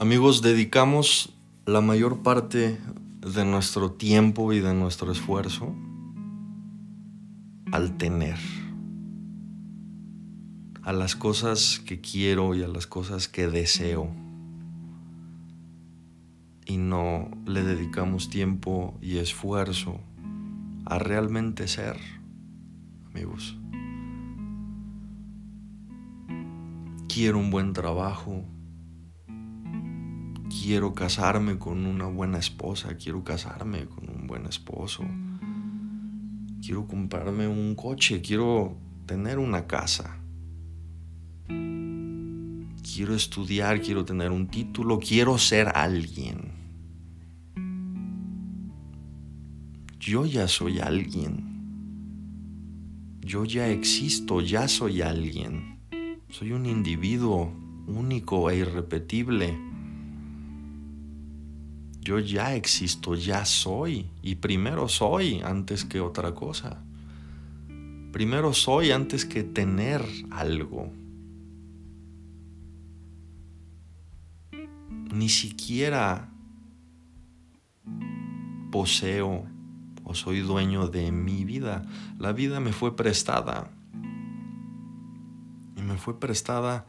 Amigos, dedicamos la mayor parte de nuestro tiempo y de nuestro esfuerzo al tener, a las cosas que quiero y a las cosas que deseo. Y no le dedicamos tiempo y esfuerzo a realmente ser, amigos. Quiero un buen trabajo, quiero casarme con una buena esposa, quiero casarme con un buen esposo, quiero comprarme un coche, quiero tener una casa, quiero estudiar, quiero tener un título, quiero ser alguien. Yo ya soy alguien. Yo ya existo, ya soy alguien. Soy un individuo único e irrepetible yo ya existo, ya soy. Y primero soy antes que otra cosa. Primero soy antes que tener algo. Ni siquiera poseo o soy dueño de mi vida. La vida me fue prestada. Y me fue prestada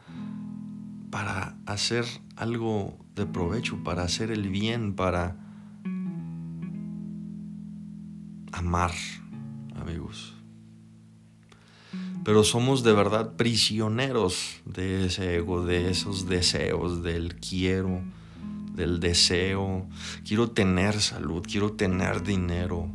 para hacer algo de provecho, para hacer el bien, para amar, amigos. Pero somos de verdad prisioneros de ese ego, de esos deseos, del quiero, del deseo. Quiero tener salud, quiero tener dinero,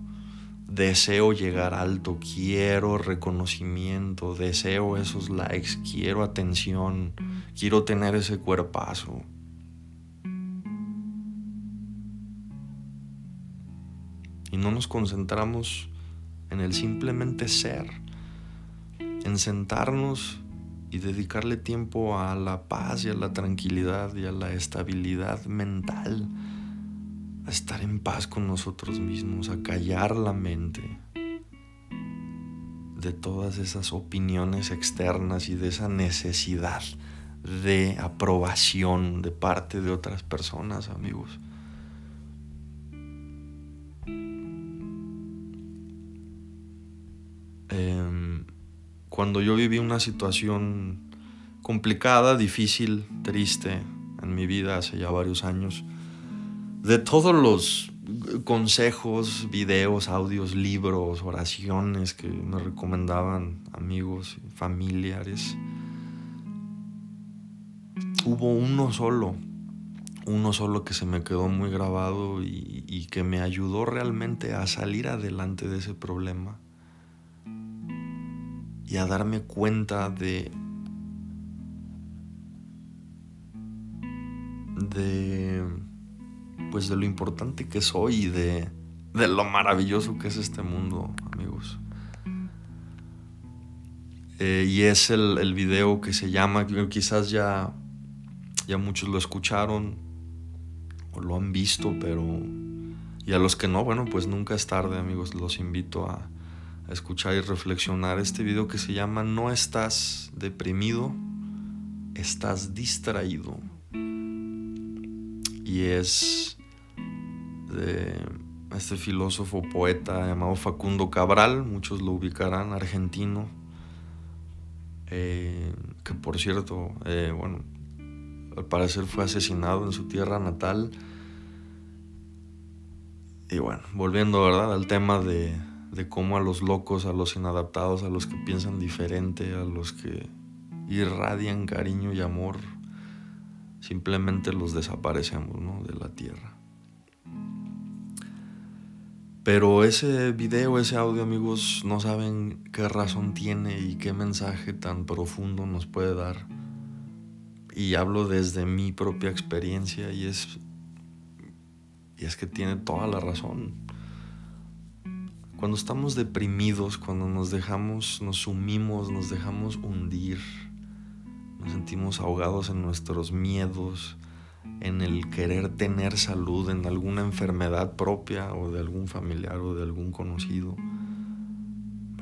deseo llegar alto, quiero reconocimiento, deseo esos likes, quiero atención, quiero tener ese cuerpazo. No nos concentramos en el simplemente ser, en sentarnos y dedicarle tiempo a la paz y a la tranquilidad y a la estabilidad mental a estar en paz con nosotros mismos, a callar la mente de todas esas opiniones externas y de esa necesidad de aprobación de parte de otras personas, amigos. Em, cuando yo viví una situación complicada, difícil, triste en mi vida hace ya varios años, de todos los consejos, videos, audios, libros, oraciones que me recomendaban amigos, familiares, hubo uno solo, uno solo que se me quedó muy grabado y, y, que me ayudó realmente a salir adelante de ese problema y a darme cuenta de de pues de lo importante que soy y de, de lo maravilloso que es este mundo, amigos. Eh, y es el, el, video que se llama, quizás ya, ya muchos lo escucharon o lo han visto, pero... Y a los que no, bueno, pues nunca es tarde, amigos. Los invito a, escuchar y reflexionar este video que se llama No estás deprimido, estás distraído. Y es de este filósofo poeta llamado Facundo Cabral, muchos lo ubicarán, argentino, eh, que por cierto, eh, bueno, al parecer fue asesinado en su tierra natal. Y bueno, volviendo ¿verdad? al tema de, de cómo a los locos, a los inadaptados, a los que piensan diferente, a los que irradian cariño y amor, simplemente los desaparecemos ¿no? de la tierra. Pero ese video, ese audio, amigos, no saben qué razón tiene y qué mensaje tan profundo nos puede dar. Y hablo desde mi propia experiencia y es, y es que tiene toda la razón. Cuando estamos deprimidos, cuando nos dejamos, nos sumimos, nos dejamos hundir, nos sentimos ahogados en nuestros miedos, en el querer tener salud en alguna enfermedad propia o de algún familiar o de algún conocido.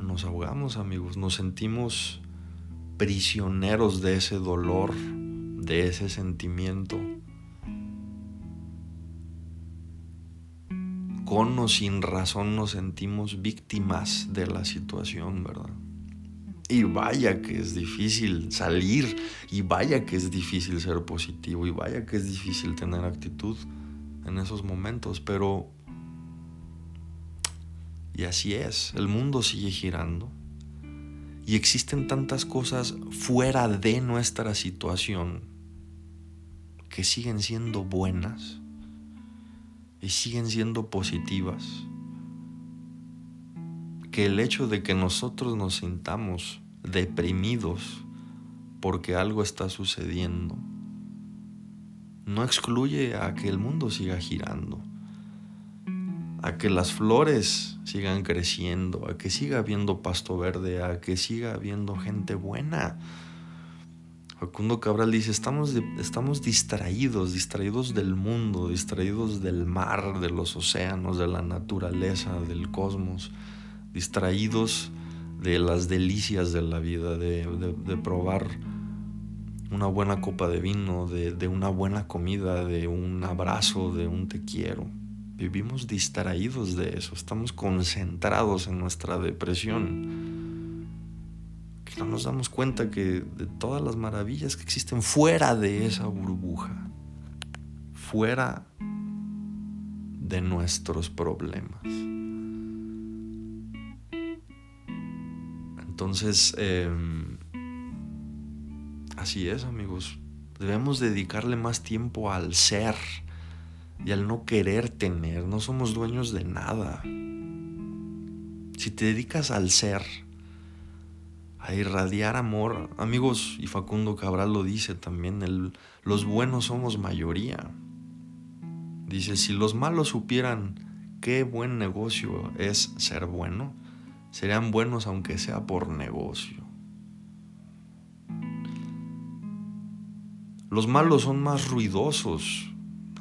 Nos ahogamos amigos, nos sentimos prisioneros de ese dolor, de ese sentimiento. Con o sin razón nos sentimos víctimas de la situación, ¿verdad? Y vaya que es difícil salir, y vaya que es difícil ser positivo, y vaya que es difícil tener actitud en esos momentos, pero... Y así es, el mundo sigue girando. Y existen tantas cosas fuera de nuestra situación que siguen siendo buenas y siguen siendo positivas. Que el hecho de que nosotros nos sintamos deprimidos porque algo está sucediendo no excluye a que el mundo siga girando, a que las flores sigan creciendo, a que siga habiendo pasto verde, a que siga habiendo gente buena Facundo Cabral dice, estamos, estamos distraídos, distraídos del mundo, distraídos del mar, de los océanos, de la naturaleza, del cosmos, distraídos de las delicias de la vida, de, probar una buena copa de vino, de, de una buena comida, de un abrazo, de un te quiero. Vivimos distraídos de eso, estamos concentrados en nuestra depresión no nos damos cuenta que de todas las maravillas que existen fuera de esa burbuja, fuera de nuestros problemas. Entonces, em, así es amigos, debemos dedicarle más tiempo al ser y al no querer tener, no somos dueños de nada. Si te dedicas al ser, a irradiar amor. Amigos, y Facundo Cabral lo dice también, los buenos somos mayoría. Dice, si los malos supieran qué buen negocio es ser bueno, serían buenos aunque sea por negocio. Los malos son más ruidosos,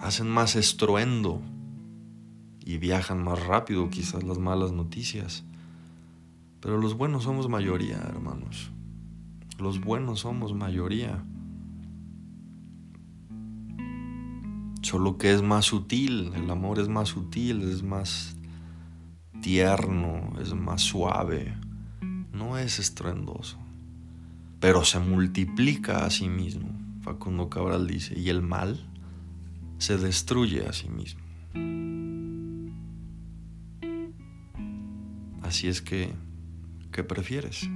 hacen más estruendo y viajan más rápido quizás las malas noticias. Pero los buenos somos mayoría, hermanos. Los buenos somos mayoría. Solo que es más sutil, el amor es más sutil, es más tierno, es más suave, no es estruendoso, pero se multiplica a sí mismo. Facundo Cabral dice, y el mal se destruye a sí mismo. Así es que ¿Qué prefieres?